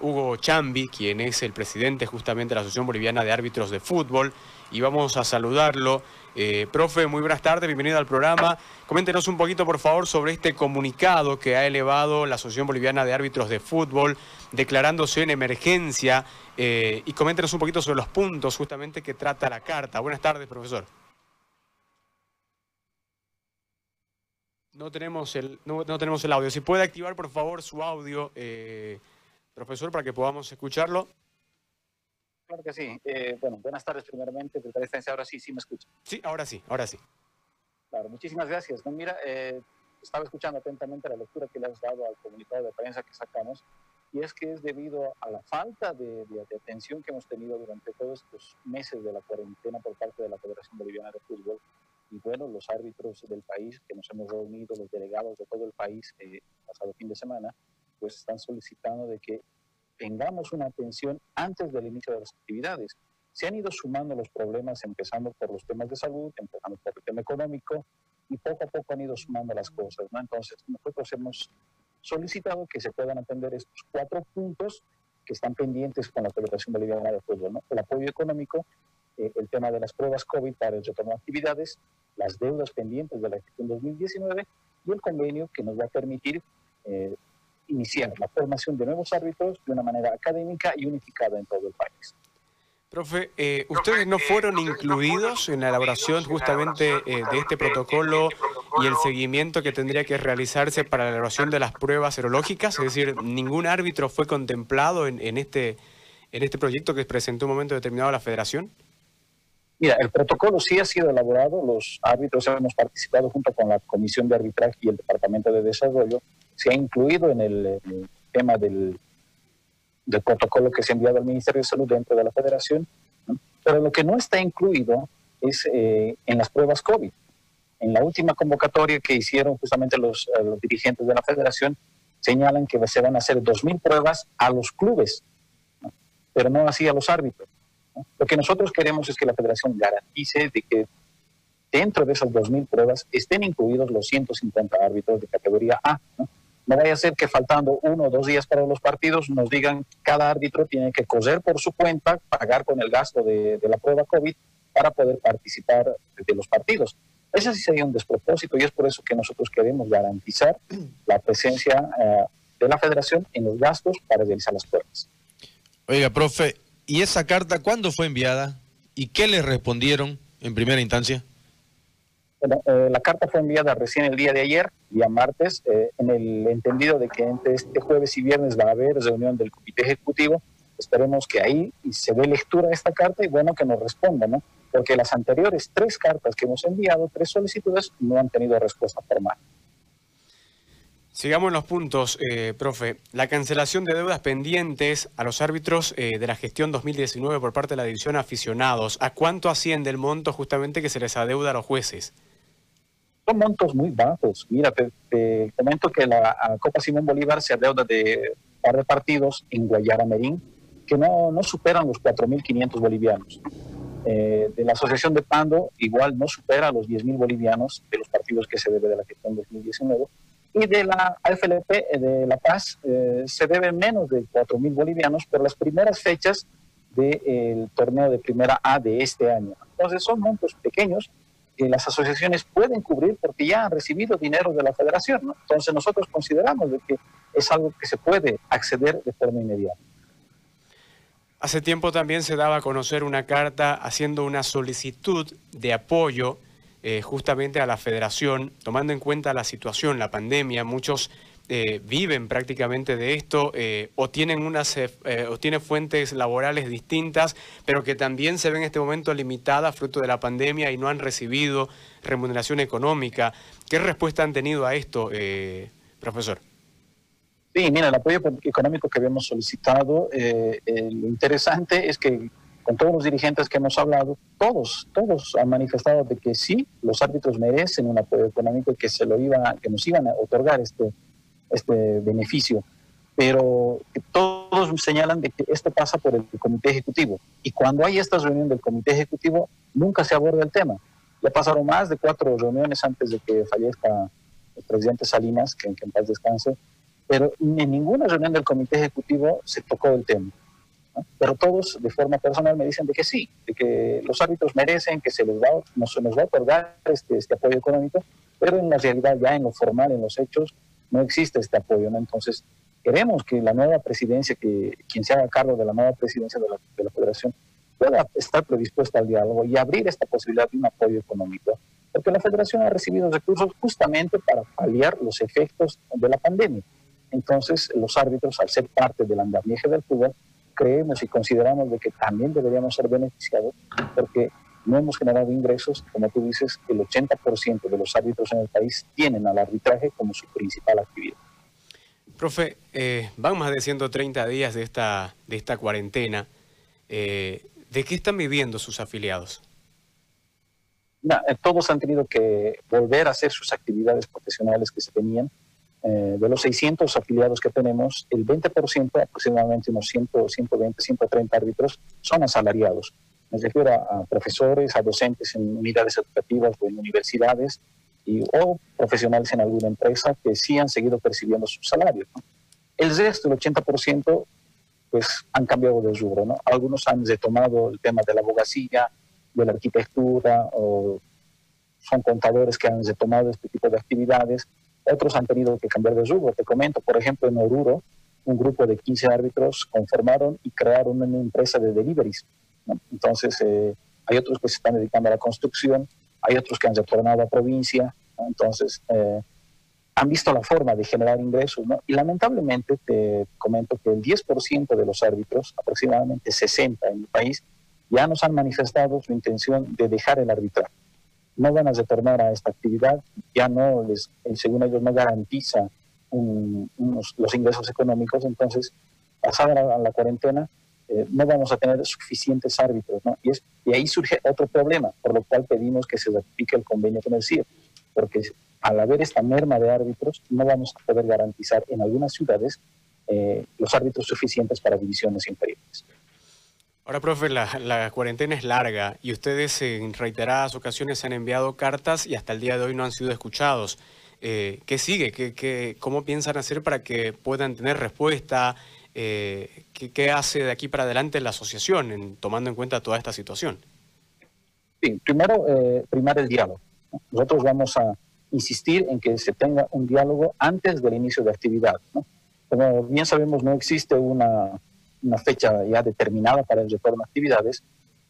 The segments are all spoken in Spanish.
Hugo Chambi, quien es el presidente justamente de la Asociación Boliviana de Árbitros de Fútbol, y vamos a saludarlo. Eh, profe, muy buenas tardes, bienvenido al programa. Coméntenos un poquito, por favor, sobre este comunicado que ha elevado la Asociación Boliviana de Árbitros de Fútbol, declarándose en emergencia, eh, y coméntenos un poquito sobre los puntos justamente que trata la carta. Buenas tardes, profesor. No tenemos el, no, tenemos el audio. Si puede activar, por favor, su audio. Eh, profesor, para que podamos escucharlo. Claro que sí. Eh, bueno, buenas tardes primeramente. Ahora sí, sí me escucha. Sí, ahora sí, ahora sí. Claro, muchísimas gracias. No, mira, eh, estaba escuchando atentamente la lectura que le has dado al comunicado de prensa que sacamos y es que es debido a la falta de, de, atención que hemos tenido durante todos estos meses de la cuarentena por parte de la Federación Boliviana de Fútbol y bueno, los árbitros del país que nos hemos reunido, los delegados de todo el país eh, pasado fin de semana, pues están solicitando de que tengamos una atención antes del inicio de las actividades. Se han ido sumando los problemas, empezando por los temas de salud, empezando por el tema económico, y poco a poco han ido sumando las cosas, ¿no? Entonces, nosotros hemos solicitado que se puedan atender estos cuatro puntos que están pendientes con la Federación Boliviana de Fútbol, ¿no? El apoyo económico, eh, el tema de las pruebas COVID para el retorno de actividades, las deudas pendientes de la gestión 2019 y el convenio que nos va a permitir eh, iniciar la formación de nuevos árbitros de una manera académica y unificada en todo el país. Profe, eh, ¿ustedes no fueron incluidos en la elaboración justamente eh, de este protocolo y el seguimiento que tendría que realizarse para la elaboración de las pruebas serológicas? Es decir, ¿ningún árbitro fue contemplado en, en este, en este proyecto que presentó un momento determinado la federación? Mira, el protocolo sí ha sido elaborado, los árbitros hemos participado junto con la Comisión de Arbitraje y el Departamento de Desarrollo se ha incluido en el, tema del, protocolo que se ha enviado al Ministerio de Salud dentro de la Federación, pero lo que no está incluido es eh, en las pruebas COVID. En la última convocatoria que hicieron justamente los, eh, dirigentes de la Federación, señalan que se van a hacer 2.000 pruebas a los clubes, pero no así a los árbitros. Lo que nosotros queremos es que la Federación garantice de que dentro de esas 2.000 pruebas estén incluidos los 150 árbitros de categoría A. No vaya a ser que faltando uno o dos días para los partidos nos digan cada árbitro tiene que coser por su cuenta, pagar con el gasto de, la prueba COVID para poder participar de los partidos. Ese sí sería un despropósito y es por eso que nosotros queremos garantizar la presencia eh, de la federación en los gastos para realizar las pruebas. Oiga, profe, ¿y esa carta cuándo fue enviada? ¿Y qué le respondieron en primera instancia? Bueno, eh, la carta fue enviada recién el día de ayer, día martes, eh, en el entendido de que entre este jueves y viernes va a haber reunión del comité ejecutivo. Esperemos que ahí se dé lectura a esta carta y bueno, que nos responda, ¿no? Porque las anteriores tres cartas que hemos enviado, tres solicitudes, no han tenido respuesta formal. Sigamos los puntos, eh, profe. La cancelación de deudas pendientes a los árbitros de la gestión 2019 por parte de la división aficionados. ¿A cuánto asciende el monto justamente que se les adeuda a los jueces? Son montos muy bajos. Mira, te, comento que la Copa Simón Bolívar se adeuda de un par de partidos en Guayara Merín que no, no superan los 4.500 bolivianos. Eh, de la Asociación de Pando igual no supera los 10.000 bolivianos de los partidos que se debe de la gestión 2019. Y de la AFLP eh, de La Paz eh, se debe menos de 4.000 bolivianos por las primeras fechas del torneo de primera A de este año. Entonces son montos pequeños las asociaciones pueden cubrir porque ya han recibido dinero de la federación. Entonces nosotros consideramos de que es algo que se puede acceder de forma inmediata. Hace tiempo también se daba a conocer una carta haciendo una solicitud de apoyo eh, justamente a la federación, tomando en cuenta la situación, la pandemia, muchos eh, viven prácticamente de esto eh, o, tienen unas, eh, o tienen fuentes laborales distintas, pero que también se ven en este momento limitadas fruto de la pandemia y no han recibido remuneración económica. ¿Qué respuesta han tenido a esto, profesor? Sí, mira, el apoyo económico que habíamos solicitado, lo interesante es que con todos los dirigentes que hemos hablado, todos, todos han manifestado de que sí, los árbitros merecen un apoyo económico y que se lo iba, que nos iban a otorgar este, este beneficio. Pero todos señalan de que esto pasa por el comité ejecutivo. Y cuando hay esta reunión del comité ejecutivo, nunca se aborda el tema. Ya pasaron más de cuatro reuniones antes de que fallezca el presidente Salinas, que, en paz descanse, pero en ninguna reunión del comité ejecutivo se tocó el tema. Pero todos de forma personal me dicen de que sí, de que los árbitros merecen, que se les va, nos, nos va a otorgar este, este apoyo económico, pero en la realidad ya en lo formal, en los hechos, no existe este apoyo. ¿no? Entonces, queremos que la nueva presidencia, que quien se haga cargo de la nueva presidencia de la, de la federación, pueda estar predispuesta al diálogo y abrir esta posibilidad de un apoyo económico, porque la federación ha recibido recursos justamente para paliar los efectos de la pandemia. Entonces, los árbitros, al ser parte del andamiaje del fútbol, creemos y consideramos de que también deberíamos ser beneficiados porque no hemos generado ingresos, como tú dices, el 80% de los árbitros en el país tienen al arbitraje como su principal actividad. Profe, eh, van más de 130 días de esta, de esta cuarentena. Eh, ¿De qué están viviendo sus afiliados? Eh, todos han tenido que volver a hacer sus actividades profesionales que se tenían. Eh, de los 600 afiliados que tenemos, el 20%, aproximadamente unos 100, 120, 130 árbitros, son asalariados. Me refiero a, profesores, a docentes en unidades educativas o en universidades y, o profesionales en alguna empresa que sí han seguido percibiendo sus salarios. El resto, el 80%, pues han cambiado de rubro. ¿no? Algunos han retomado el tema de la abogacía, de la arquitectura, o son contadores que han retomado este tipo de actividades otros han tenido que cambiar de rubro. Te comento, por ejemplo, en Oruro, un grupo de 15 árbitros conformaron y crearon una empresa de deliveries. Entonces, eh, hay otros que se están dedicando a la construcción, hay otros que han retornado a provincia, entonces eh, han visto la forma de generar ingresos. ¿no? Y lamentablemente te comento que el 10% de los árbitros, aproximadamente 60 en el país, ya nos han manifestado su intención de dejar el arbitraje no van a retornar a esta actividad, ya no les, según ellos no garantiza los ingresos económicos, entonces pasada la, la cuarentena eh, no vamos a tener suficientes árbitros, y ahí surge otro problema, por lo cual pedimos que se ratifique el convenio con el CIE, porque al haber esta merma de árbitros no vamos a poder garantizar en algunas ciudades eh, los árbitros suficientes para divisiones inferiores. Ahora, profe, la, cuarentena es larga y ustedes en reiteradas ocasiones han enviado cartas y hasta el día de hoy no han sido escuchados. Eh, ¿Qué sigue? ¿Qué, cómo piensan hacer para que puedan tener respuesta? Eh, ¿qué, hace de aquí para adelante la asociación, tomando en cuenta toda esta situación? Sí, primero, eh, primar el diálogo. Nosotros vamos a insistir en que se tenga un diálogo antes del inicio de actividad. Como bien sabemos, no existe una una fecha ya determinada para el retorno a actividades,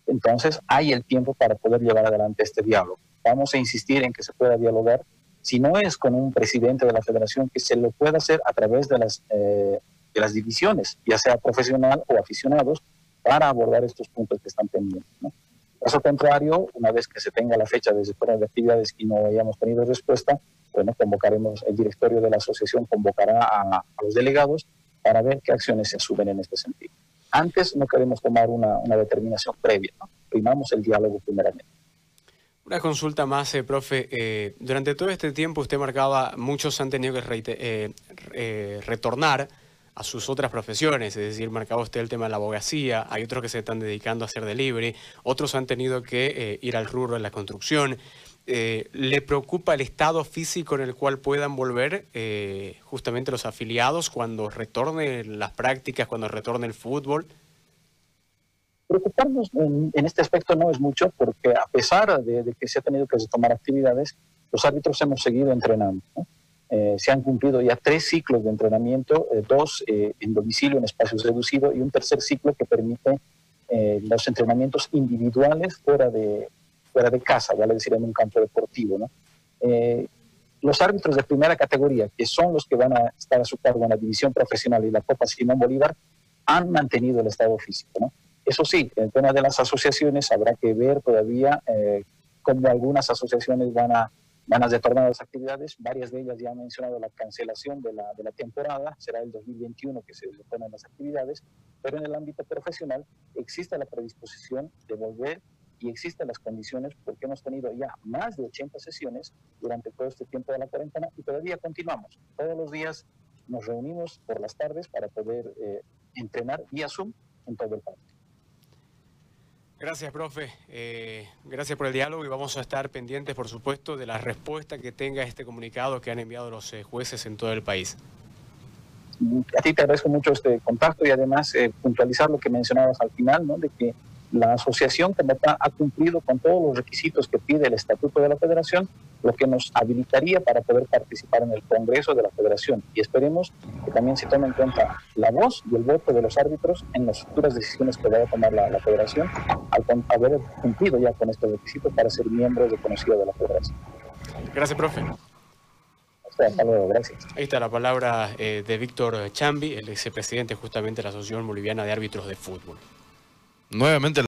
entonces hay el tiempo para poder llevar adelante este diálogo. Vamos a insistir en que se pueda dialogar, si no es con un presidente de la federación, que se lo pueda hacer a través de las, eh, de las divisiones, ya sea profesional o aficionados, para abordar estos puntos que están pendientes. ¿no? Caso contrario, una vez que se tenga la fecha de de actividades y no hayamos tenido respuesta, bueno, convocaremos, el directorio de la asociación convocará a, a los delegados para ver qué acciones se asumen en este sentido. Antes no queremos tomar una, una determinación previa, ¿no? primamos el diálogo primeramente. Una consulta más, eh, profe. Eh, durante todo este tiempo usted marcaba, muchos han tenido que eh, retornar a sus otras profesiones, es decir, marcaba usted el tema de la abogacía, hay otros que se están dedicando a hacer delivery, otros han tenido que ir al rubro de la construcción. Eh, ¿le preocupa el estado físico en el cual puedan volver eh, justamente los afiliados cuando retornen las prácticas, cuando retorne el fútbol? Preocuparnos en, este aspecto no es mucho porque a pesar de, que se ha tenido que retomar actividades, los árbitros hemos seguido entrenando. Eh, se han cumplido ya tres ciclos de entrenamiento, dos en domicilio en espacios reducidos y un tercer ciclo que permite los entrenamientos individuales fuera de, fuera de casa, vale decir, en un campo deportivo. Eh, los árbitros de primera categoría, que son los que van a estar a su cargo en la división profesional y la Copa Simón Bolívar, han mantenido el estado físico. Eso sí, en el tema de las asociaciones habrá que ver todavía eh, cómo algunas asociaciones van a, van a retornar las actividades. Varias de ellas ya han mencionado la cancelación de la, temporada, será el 2021 que se retornan las actividades, pero en el ámbito profesional existe la predisposición de volver y existen las condiciones porque hemos tenido ya más de 80 sesiones durante todo este tiempo de la cuarentena y todavía continuamos. Todos los días nos reunimos por las tardes para poder eh, entrenar vía Zoom en todo el país. Gracias, profe. Eh, gracias por el diálogo y vamos a estar pendientes, por supuesto, de la respuesta que tenga este comunicado que han enviado los eh, jueces en todo el país. a ti te agradezco mucho este contacto y además eh, puntualizar lo que mencionabas al final, ¿no? de que la asociación como ha cumplido con todos los requisitos que pide el Estatuto de la Federación, lo que nos habilitaría para poder participar en el Congreso de la Federación. Y esperemos que también se tome en cuenta la voz y el voto de los árbitros en las futuras decisiones que vaya a tomar la, Federación, al haber cumplido ya con estos requisitos para ser miembros reconocidos de la Federación. Gracias, profe. Hasta luego, gracias. Ahí está la palabra eh, de Víctor Chambi, el vicepresidente justamente de la Asociación Boliviana de Árbitros de Fútbol. Nuevamente